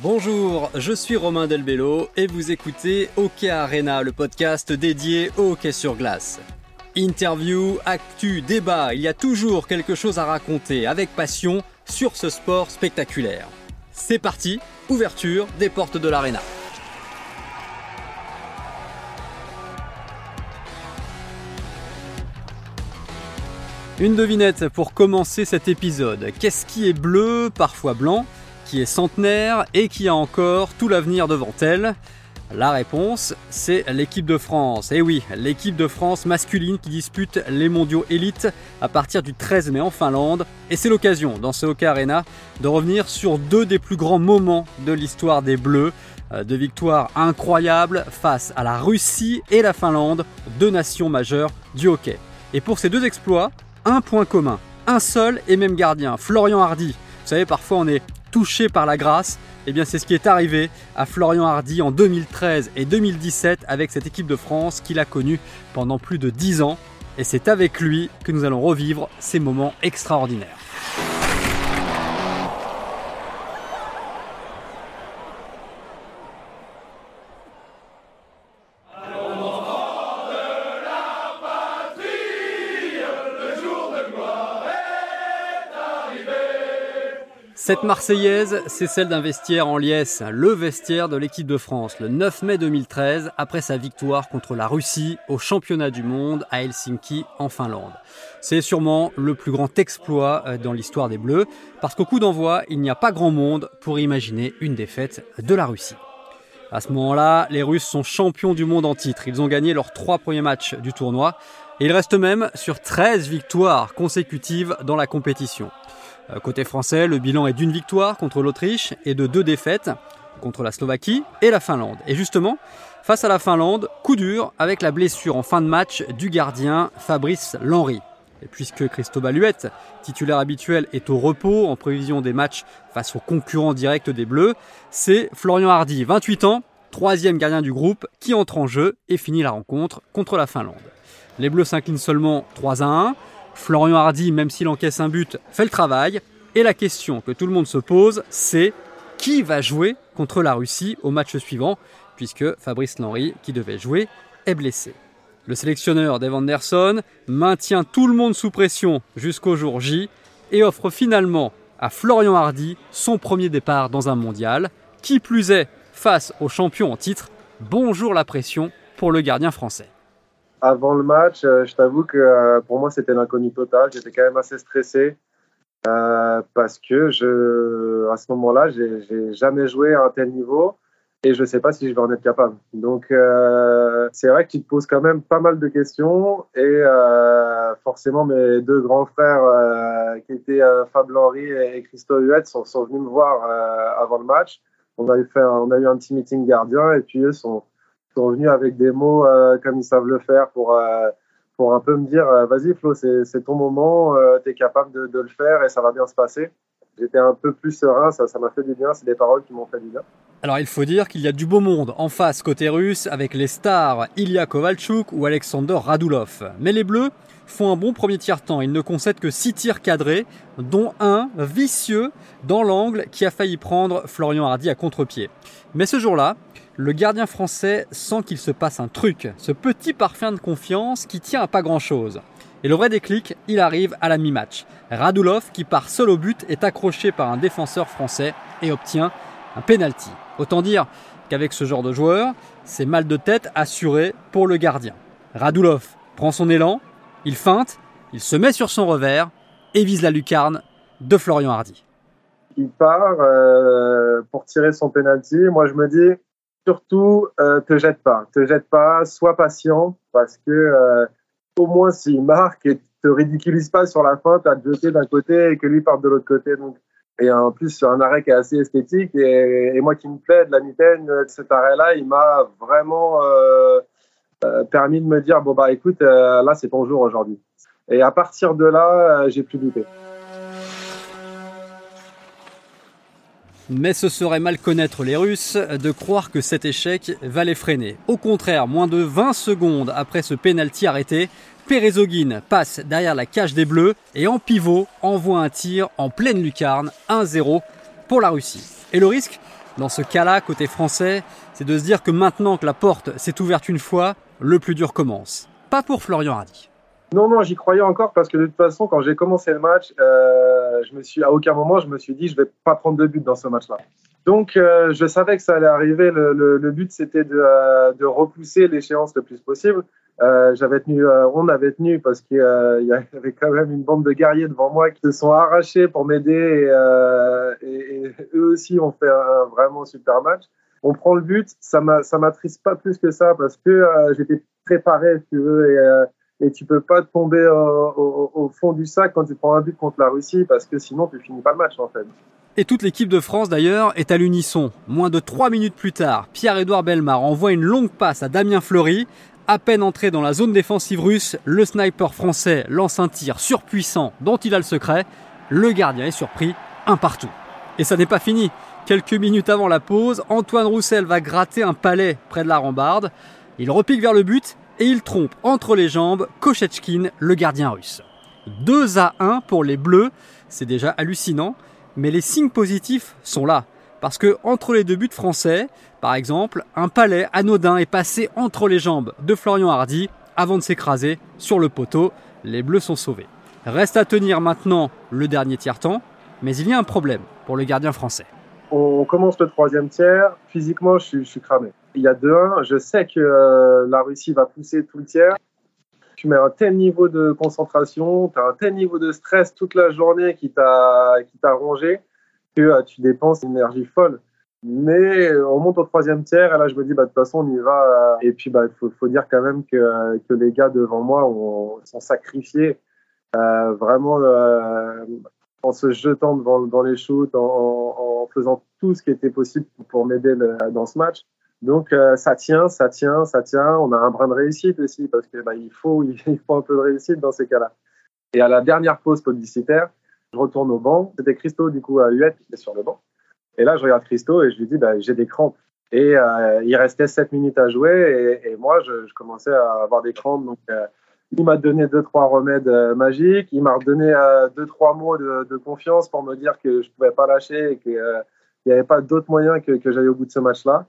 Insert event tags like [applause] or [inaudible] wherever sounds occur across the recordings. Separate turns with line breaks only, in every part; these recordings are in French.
Bonjour, je suis Romain Delbello et vous écoutez Hockey Arena, le podcast dédié au hockey sur glace. Interview, actu, débat, il y a toujours quelque chose à raconter avec passion sur ce sport spectaculaire. C'est parti, ouverture des portes de l'arena. Une devinette pour commencer cet épisode. Qu'est-ce qui est bleu, parfois blanc, est centenaire et qui a encore tout l'avenir devant elle la réponse, c'est l'équipe de France. Et oui, l'équipe de France masculine qui dispute les mondiaux élites à partir du 13 mai en Finlande. Et c'est l'occasion, dans ce Hockey Arena, de revenir sur deux des plus grands moments de l'histoire des Bleus. Euh, de victoires incroyables face à la Russie et la Finlande, deux nations majeures du hockey. Et pour ces deux exploits, un point commun, un seul et même gardien, Florian Hardy. Vous savez, parfois on est touché par la grâce. Eh bien, c'est ce qui est arrivé à Florian Hardy en 2013 et 2017 avec cette équipe de France qu'il a connue pendant plus de 10 ans. Et c'est avec lui que nous allons revivre ces moments extraordinaires. Cette Marseillaise, c'est celle d'un vestiaire en liesse, le vestiaire de l'équipe de France, le 9 mai 2013, après sa victoire contre la Russie au championnat du monde à Helsinki en Finlande. C'est sûrement le plus grand exploit euh, dans l'histoire des Bleus, parce qu'au coup d'envoi, il n'y a pas grand monde pour imaginer une défaite de la Russie. À ce moment-là, les Russes sont champions du monde en titre. Ils ont gagné leurs trois premiers matchs du tournoi et ils restent même sur 13 victoires consécutives dans la compétition. Euh, côté français, le bilan est d'une victoire contre l'Autriche et de deux défaites contre la Slovaquie et la Finlande. Et justement, face à la Finlande, coup dur avec la blessure en fin de match du gardien Fabrice Lanry. Et puisque Christophe Baluette, titulaire habituel, est au repos en prévision des matchs face aux concurrents directs des Bleus, c'est Florian Hardy, 28 ans, troisième gardien du groupe, qui entre en jeu et finit la rencontre contre la Finlande. Les Bleus s'inclinent seulement 3 à 1. Florian Hardy, même s'il encaisse un but, fait le travail. Et la question que tout le monde se pose, c'est qui va jouer contre la Russie au match suivant, puisque Fabrice Lanry, qui devait jouer, est blessé. Le sélectionneur Dave Anderson maintient tout le monde sous pression jusqu'au jour J et offre finalement à Florian Hardy son premier départ dans un mondial. Qui plus est, face au champion en titre, bonjour la pression pour le gardien français
avant le match, euh, je t'avoue que euh, pour moi, c'était l'inconnu total. J'étais quand même assez stressé euh, parce que je, à ce moment-là, j'ai jamais joué à un tel niveau et je ne sais pas si je vais en être capable. Donc, c'est vrai tu te poses quand même pas mal de questions et forcément, mes deux grands frères qui étaient Fab Henry et Christophe Huette sont, venus me voir avant le match. On a eu un petit meeting gardien et puis eux sont sont venus avec des mots euh, comme ils savent le faire pour, euh, pour un peu me dire euh, vas-y Flo, c'est ton moment, tu es capable de, de, le faire et ça va bien se passer. J'étais un peu plus serein, ça m'a fait du bien, c'est des paroles qui m'ont fait du bien.
Alors il faut dire qu'il y a du beau monde en face côté russe avec les stars Ilya Kovalchuk ou Alexander Radulov. Mais les Bleus font un bon premier tiers-temps. Ils ne concèdent que 6 tirs cadrés, dont un vicieux dans l'angle qui a failli prendre Florian Hardy à contre-pied. Mais ce jour-là, le gardien français sent qu'il se passe un truc, ce petit parfum de confiance qui tient à pas grand-chose. Et le vrai déclic, il arrive à la mi-match. Radulov, qui part seul au but, est accroché par un défenseur français et obtient un penalty. Autant dire qu'avec ce genre de joueur, c'est mal de tête assuré pour le gardien. Radulov prend son élan, il feinte, il se met sur son revers et vise la lucarne de Florian Hardy.
Il part euh, pour tirer son penalty. Moi, je me dis, surtout, euh, te jette pas. Te jette pas, sois patient parce que euh, au moins s'il marque et te ridiculise pas sur la fin, à te jeter d'un côté et que lui parte de l'autre côté. Donc, et en plus, sur un arrêt qui est assez esthétique et, moi qui me plaît de la mitaine, de cet arrêt-là, il m'a vraiment euh, euh, permis de me dire bon bah écoute, euh, là c'est ton jour aujourd'hui. Et à partir de là, j'ai plus douté.
Mais ce serait mal connaître les Russes de croire que cet échec va les freiner. Au contraire, moins de 20 secondes après ce pénalty arrêté, Perezogin passe derrière la cage des Bleus et en pivot envoie un tir en pleine lucarne 1-0 pour la Russie. Et le risque dans ce cas-là, côté français, c'est de se dire que maintenant que la porte s'est ouverte une fois, le plus dur commence. Pas pour Florian Hardy.
Non, non, j'y croyais encore parce que de toute façon, quand j'ai commencé le match, euh, je me suis, à aucun moment, je me suis dit, je vais pas prendre de but dans ce match-là. Donc, euh, je savais que ça allait arriver. Le, but, c'était de, euh, de, repousser l'échéance le plus possible. j'avais tenu, on avait tenu parce qu'il y avait quand même une bande de guerriers devant moi qui se sont arrachés pour m'aider et, eux aussi ont fait un vraiment super match. On prend le but, ça m'attriste pas plus que ça parce que j'étais préparé, si tu veux, et tu peux pas tomber au, fond du sac quand tu prends un but contre la Russie parce que sinon tu finis pas le match en fait.
Et toute l'équipe de France d'ailleurs est à l'unisson. Moins de 3 minutes plus tard, Pierre-Édouard Belmar envoie une longue passe à Damien Fleury. À peine entré dans la zone défensive russe, le sniper français lance un tir surpuissant dont il a le secret. Le gardien est surpris, un partout. Et ça n'est pas fini. Quelques minutes avant la pause, Antoine Roussel va gratter un palais près de la rambarde. Il repique vers le but et il trompe entre les jambes Kochechkin, le gardien russe. 2 à 1 pour les Bleus, c'est déjà hallucinant, mais les signes positifs sont là. Parce que entre les deux buts français, par exemple, un palais anodin est passé entre les jambes de Florian Hardy avant de s'écraser sur le poteau. Les Bleus sont sauvés. Reste à tenir maintenant le dernier tiers-temps, mais il y a un problème pour le gardien français.
On commence le troisième tiers, physiquement je suis cramé il y a 2-1, je sais que euh, la Russie va pousser tout le tiers. Tu mets un tel niveau de concentration, tu as un tel niveau de stress toute la journée qui t'a rongé que euh, tu dépenses une énergie folle. Mais euh, on monte au troisième tiers et là je me dis bah, de toute façon on y va. Et puis bah, faut, dire quand même que, que les gars devant moi ont, sont sacrifiés vraiment en se jetant devant, dans les shoots, en, faisant tout ce qui était possible pour m'aider dans ce match. Donc euh, ça tient, ça tient, ça tient. On a un brin de réussite aussi parce que bah, [laughs] il faut un peu de réussite dans ces cas-là. Et à la dernière pause publicitaire, je retourne au banc. C'était Christo du coup à Huette qui est sur le banc. Et là je regarde Christo et je lui dis bah, j'ai des crampes. Et euh, il restait 7 minutes à jouer et, moi je, je, commençais à avoir des crampes donc euh, il m'a donné deux trois remèdes magiques. Il m'a redonné deux trois mots de, confiance pour me dire que je pouvais pas lâcher et qu'il n'y avait pas d'autre moyen que, que j'aille au bout de ce match-là.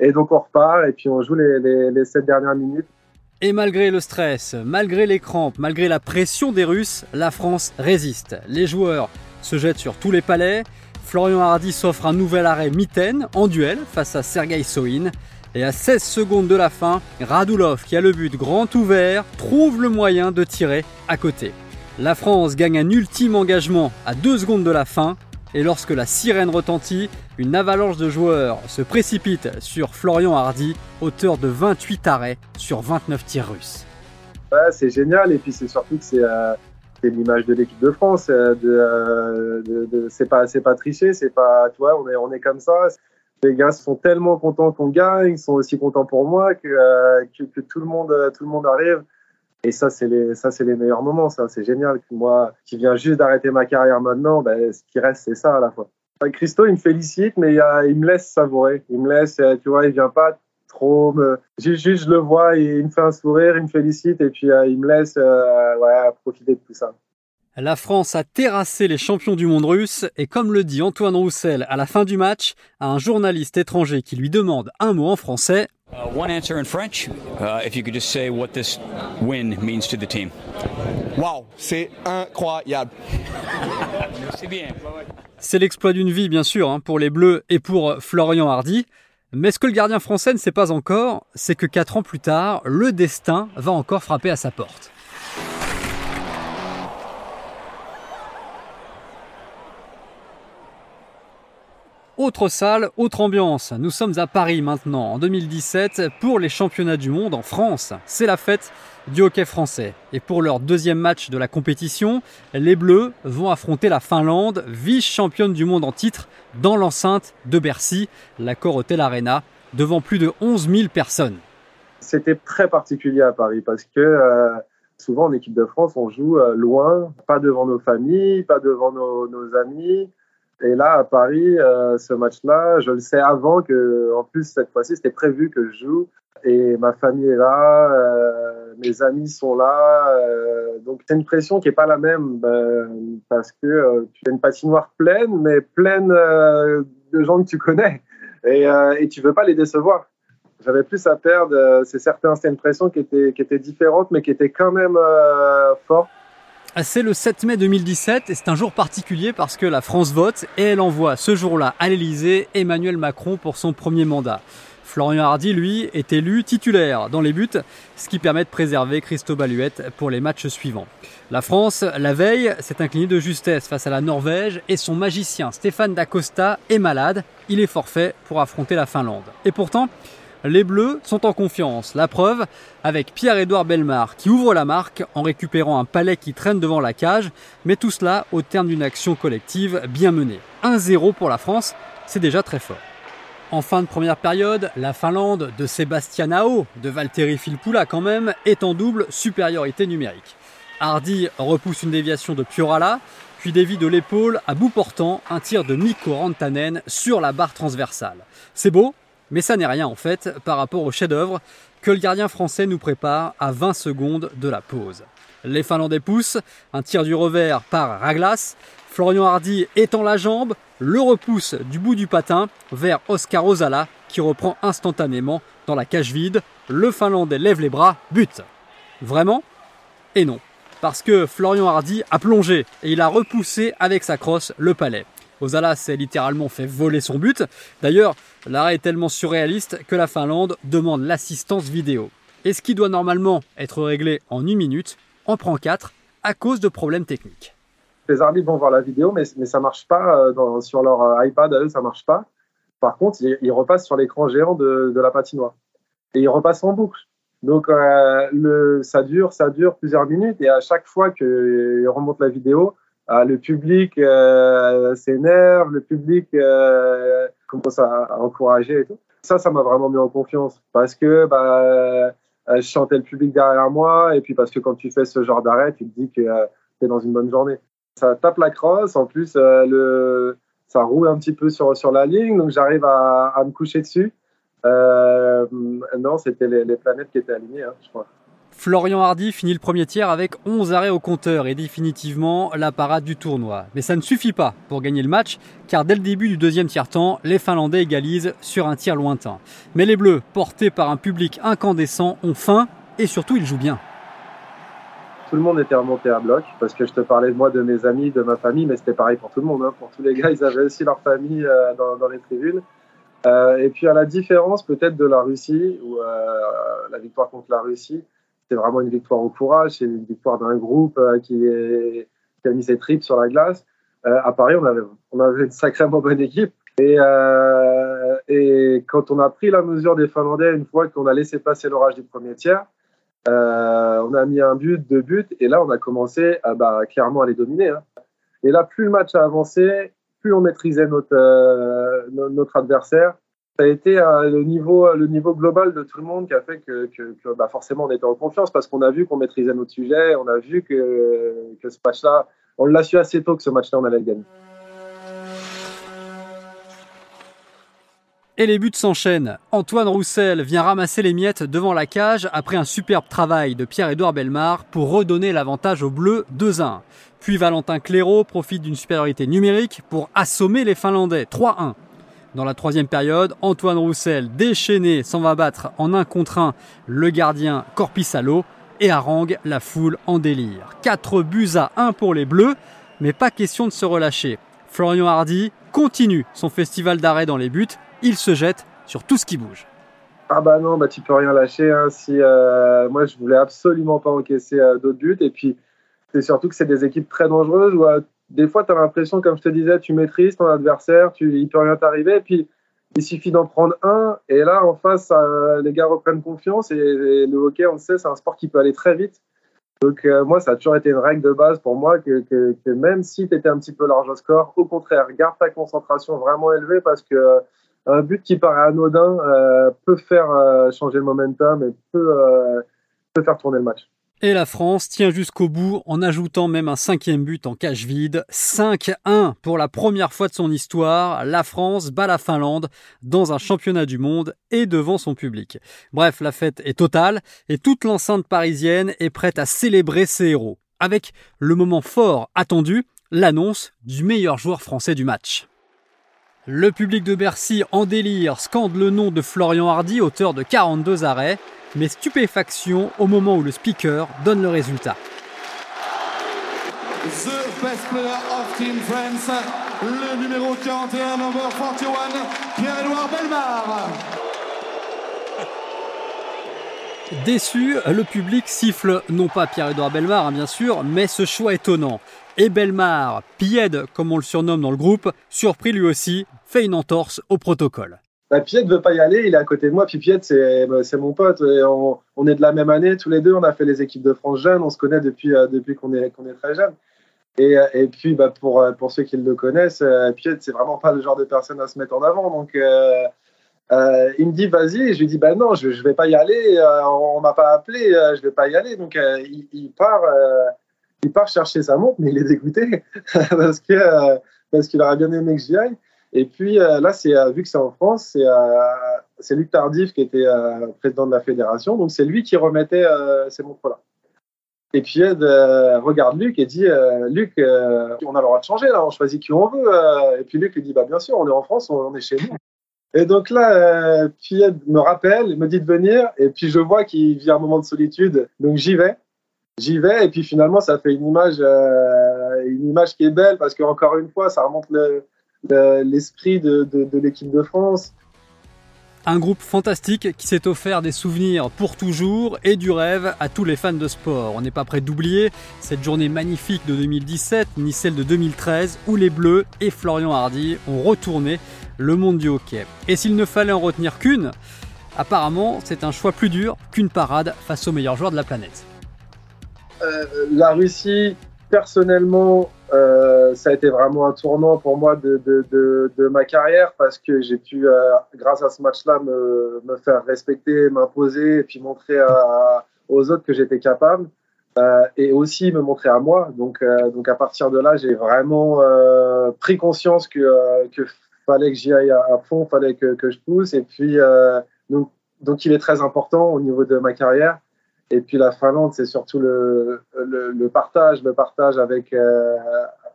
Et donc on repart et puis on joue les, les, sept dernières minutes.
Et malgré le stress, malgré les crampes, malgré la pression des Russes, la France résiste. Les joueurs se jettent sur tous les palais. Florian Hardy s'offre un nouvel arrêt mitaine en duel face à Sergei Soin. Et à 16 secondes de la fin, Radulov, qui a le but grand ouvert, trouve le moyen de tirer à côté. La France gagne un ultime engagement à 2 secondes de la fin et lorsque la sirène retentit, une avalanche de joueurs se précipite sur Florian Hardy, auteur de 28 arrêts sur 29 tirs russes.
C'est génial et puis c'est surtout que c'est euh, l'image de l'équipe de France. Euh, euh, c'est pas tricher, c'est pas tu on est comme ça. Les gars sont tellement contents qu'on gagne, ils sont aussi contents pour moi que, que tout le monde tout le monde arrive. Et ça, c'est les, les meilleurs moments. C'est génial. Moi, qui viens juste d'arrêter ma carrière maintenant, ben, ce qui reste, c'est ça à la fois. Christo, il me félicite, mais il, me laisse savourer. Il me laisse, euh, tu vois, il vient pas trop me. Juste, je le vois, il me fait un sourire, il me félicite, et puis euh, il me laisse, euh, ouais, profiter de tout ça.
La France a terrassé les champions du monde russe et comme le dit Antoine Roussel à la fin du match, à un journaliste étranger qui lui demande un mot en français, Uh, one answer in French, uh, if you could just say what this win means to the team. Wow, c'est incroyable. [laughs] c'est bien. C'est l'exploit d'une vie, bien sûr, hein, pour les Bleus et pour Florian Hardy. Mais ce que le gardien français ne sait pas encore, c'est que quatre ans plus tard, le destin va encore frapper à sa porte. Autre salle, autre ambiance. Nous sommes à Paris maintenant, en 2017, pour les championnats du monde en France. C'est la fête du hockey français. Et pour leur deuxième match de la compétition, les Bleus vont affronter la Finlande, vice-championne du monde en titre, dans l'enceinte de Bercy, l'accord Hotel Arena, devant plus de 11 000 personnes.
C'était très particulier à Paris parce que euh, souvent en équipe de France, on joue euh, loin, pas devant nos familles, pas devant nos amis. Et là, à Paris, euh, ce match-là, je le sais avant que, en plus, cette fois-ci, c'était prévu que je joue. Et ma famille est là, euh, mes amis sont là. Euh, donc, c'est une pression qui n'est pas la même ben, parce que tu as une patinoire pleine, mais pleine de gens que tu connais. et, euh, et tu veux pas les décevoir. J'avais plus à perdre. Euh, c'est certain, c'était une pression qui était, qui était différente, mais qui était quand même euh, forte.
Ah, c'est le 7 mai 2017 et c'est un jour particulier parce que la France vote et elle envoie ce jour-là à l'Elysée Emmanuel Macron pour son premier mandat. Florian Hardy, lui, est élu titulaire dans les buts, ce qui permet de préserver Christo Baluette pour les matchs suivants. La France, la veille, s'est inclinée de justesse face à la Norvège et son magicien Stéphane Dacosta est malade. Il est forfait pour affronter la Finlande. Et pourtant, les Bleus sont en confiance. La preuve avec Pierre-Édouard Belmar qui ouvre la marque en récupérant un palais qui traîne devant la cage, mais tout cela au terme d'une action collective bien menée. 1-0 pour la France, c'est déjà très fort. En fin de première période, la Finlande de Sébastien Ao, de Valtteri Filppula quand même, est en double supériorité numérique. Hardy repousse une déviation de Piorala, puis dévie de l'épaule à bout portant un tir de Mikko Rantanen sur la barre transversale. C'est beau, mais ça n'est rien en fait par rapport au chef-d'œuvre que le gardien français nous prépare à 20 secondes de la pause. Les Finlandais poussent, un tir du revers par Raglas, Florian Hardy étend la jambe, le repousse du bout du patin vers Oscar Ozala qui reprend instantanément dans la cage vide. Le Finlandais lève les bras, but. Vraiment? Et non. Parce que Florian Hardy a plongé et il a repoussé avec sa crosse le palais. Ozala s'est littéralement fait voler son but. D'ailleurs, l'arrêt est tellement surréaliste que la Finlande demande l'assistance vidéo. Et ce qui doit normalement être réglé en une minute en prend quatre à cause de problèmes techniques
les arbitres vont voir la vidéo, mais, mais ça marche pas euh, sur leur euh, iPad, eux, ça marche pas. Par contre, ils, repassent sur l'écran géant de, la patinoire. Et ils repassent en boucle. Donc, euh, ça dure, ça dure plusieurs minutes. Et à chaque fois qu'ils remontent la vidéo, euh, le public euh, s'énerve, le public euh, commence à, encourager et tout. Ça, ça m'a vraiment mis en confiance. Parce que bah, je chantais le public derrière moi. Et puis parce que quand tu fais ce genre d'arrêt, tu te dis que tu es dans une bonne journée ça tape la crosse. En plus, euh, le, ça roule un petit peu sur, sur la ligne, donc j'arrive à, à, me coucher dessus. Euh, non, c'était les, les, planètes qui étaient alignées, hein, je crois.
Florian Hardy finit le premier tiers avec 11 arrêts au compteur et définitivement la parade du tournoi. Mais ça ne suffit pas pour gagner le match, car dès le début du deuxième tiers-temps, les Finlandais égalisent sur un tir lointain. Mais les Bleus, portés par un public incandescent, ont faim et surtout ils jouent bien
tout le monde était remonté à bloc parce que je te parlais de moi, de mes amis, de ma famille, mais c'était pareil pour tout le monde. Hein. Pour tous les gars, ils avaient aussi leur famille euh, dans, les tribunes. Euh, et puis à la différence peut-être de la Russie, où euh, la victoire contre la Russie, c'est vraiment une victoire au courage, c'est une victoire d'un groupe euh, qui, a mis ses tripes sur la glace. Euh, à Paris, on avait, on une sacrément bonne équipe. Et, et quand on a pris la mesure des Finlandais, une fois qu'on a laissé passer l'orage du premier tiers, euh, on a mis un but, deux buts, et là, on a commencé bah, clairement à les dominer. Hein. Et là, plus le match a avancé, plus on maîtrisait euh, notre adversaire. Ça a été euh, le, niveau, global de tout le monde qui a fait que, bah, forcément on était en confiance parce qu'on a vu qu'on maîtrisait notre sujet, on a vu que, que ce match-là, on l'a su assez tôt que ce match-là, on allait le gagner.
Et les buts s'enchaînent. Antoine Roussel vient ramasser les miettes devant la cage après un superbe travail de Pierre-Édouard Belmar pour redonner l'avantage aux Bleus 2-1. Puis Valentin Clairaut profite d'une supériorité numérique pour assommer les Finlandais 3-1. Dans la troisième période, Antoine Roussel, déchaîné, s'en va battre en un contre un le gardien Corpissalo et harangue la foule en délire. 4 buts à 1 pour les Bleus, mais pas question de se relâcher. Florian Hardy continue son festival d'arrêt dans les buts il se jette sur tout ce qui bouge.
Ah bah non, bah tu peux rien lâcher. Hein. Si euh, moi je voulais absolument pas encaisser euh, d'autres buts, et puis c'est surtout que c'est des équipes très dangereuses où des fois tu as l'impression, comme je te disais, tu maîtrises ton adversaire, tu, il peut rien t'arriver, et puis il suffit d'en prendre un, et là en face les gars reprennent confiance, et, le hockey, on le sait, c'est un sport qui peut aller très vite. Donc moi, ça a toujours été une règle de base pour moi que, que, que même si tu étais un petit peu large au score, au contraire, garde ta concentration vraiment élevée parce que un but qui paraît anodin euh, peut faire euh, changer le momentum et peut, euh, peut faire tourner le match.
Et la France tient jusqu'au bout en ajoutant même un cinquième but en cage vide. 5-1 pour la première fois de son histoire. La France bat la Finlande dans un championnat du monde et devant son public. Bref, la fête est totale et toute l'enceinte parisienne est prête à célébrer ses héros. Avec le moment fort attendu, l'annonce du meilleur joueur français du match. Le public de Bercy en délire scande le nom de Florian Hardy, auteur de 42 arrêts, mais stupéfaction au moment où le speaker donne le résultat.
The best player of Team France, le numéro 41, number 41, Pierre-Edouard Belmar.
Déçu, le public siffle non pas Pierre-Edouard Belmar, hein, bien sûr, mais ce choix étonnant. Et Belmar, Pied, comme on le surnomme dans le groupe, surpris lui aussi, fait une entorse au protocole.
Bah, veut pas y aller, il est à côté de moi. Puis Pied, c'est bah, mon pote. on, est de la même année, tous les deux. On a fait les équipes de France jeunes. On se connaît depuis, euh, qu'on est, très jeune. Et, euh, puis, bah, pour, euh, pour ceux qui le connaissent, Pied, c'est vraiment pas le genre de personne à se mettre en avant. Donc, euh, il me dit vas-y, je lui dis bah non, je, je vais pas y aller, euh, on, m'a pas appelé, euh, je vais pas y aller. Donc il, part, il part chercher sa montre, mais il est dégoûté [laughs] parce parce qu'il aurait bien aimé que j'y aille. Et puis là, c'est vu que c'est en France, c'est c'est Luc Tardif qui était président de la fédération, donc c'est lui qui remettait ces montres-là. Et puis Ed regarde Luc et dit Luc, on a le droit de changer là, on choisit qui on veut. et puis Luc lui dit bah bien sûr, on est en France, on est chez nous. Et donc là, euh, me rappelle, me dit de venir, et puis je vois qu'il vit un moment de solitude, donc j'y vais. J'y vais, et puis finalement, ça fait une image, euh, une image qui est belle, parce qu'encore une fois, ça remonte l'esprit de, de l'équipe de France.
Un groupe fantastique qui s'est offert des souvenirs pour toujours et du rêve à tous les fans de sport. On n'est pas prêt d'oublier cette journée magnifique de 2017 ni celle de 2013 où les Bleus et Florian Hardy ont retourné le monde du hockey. Et s'il ne fallait en retenir qu'une, apparemment c'est un choix plus dur qu'une parade face aux meilleurs joueurs de la planète.
Euh, la Russie, personnellement, euh, ça a été vraiment un tournant pour moi de, de, ma carrière parce que j'ai pu, euh, grâce à ce match-là, me, me, faire respecter, m'imposer et puis montrer aux autres que j'étais capable. et aussi me montrer à moi. Donc, donc à partir de là, j'ai vraiment pris conscience que, que fallait que j'y aille à, fond, fallait que, que, je pousse. Et puis, euh, donc, donc, il est très important au niveau de ma carrière. Et puis, la Finlande, c'est surtout le, partage, le partage avec, euh,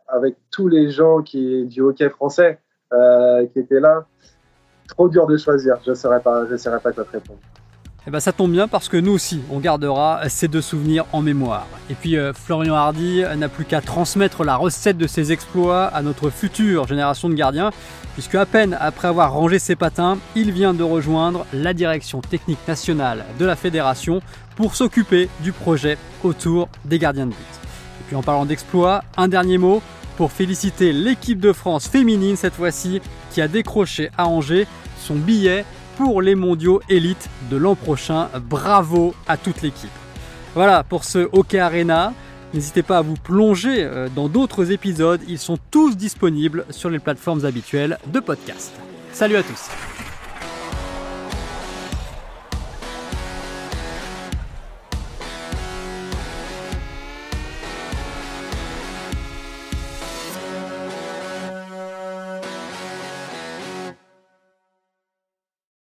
avec tous les gens qui, du hockey français euh, qui étaient là. Trop dur de choisir. Je ne saurais pas, je saurais pas quoi te répondre.
Eh ben ça tombe bien parce que nous aussi, on gardera ces deux souvenirs en mémoire. Et puis Florian Hardy n'a plus qu'à transmettre la recette de ses exploits à notre future génération de gardiens puisque à peine après avoir rangé ses patins, il vient de rejoindre la direction technique nationale de la fédération pour s'occuper du projet autour des gardiens de but. Et puis en parlant d'exploit, un dernier mot pour féliciter l'équipe de France féminine cette fois-ci qui a décroché à Angers son billet pour les mondiaux élites de l'an prochain. Bravo à toute l'équipe. Voilà pour ce Hockey Arena. N'hésitez pas à vous plonger euh, dans d'autres épisodes, ils sont tous disponibles sur les plateformes habituelles de podcast. Salut à tous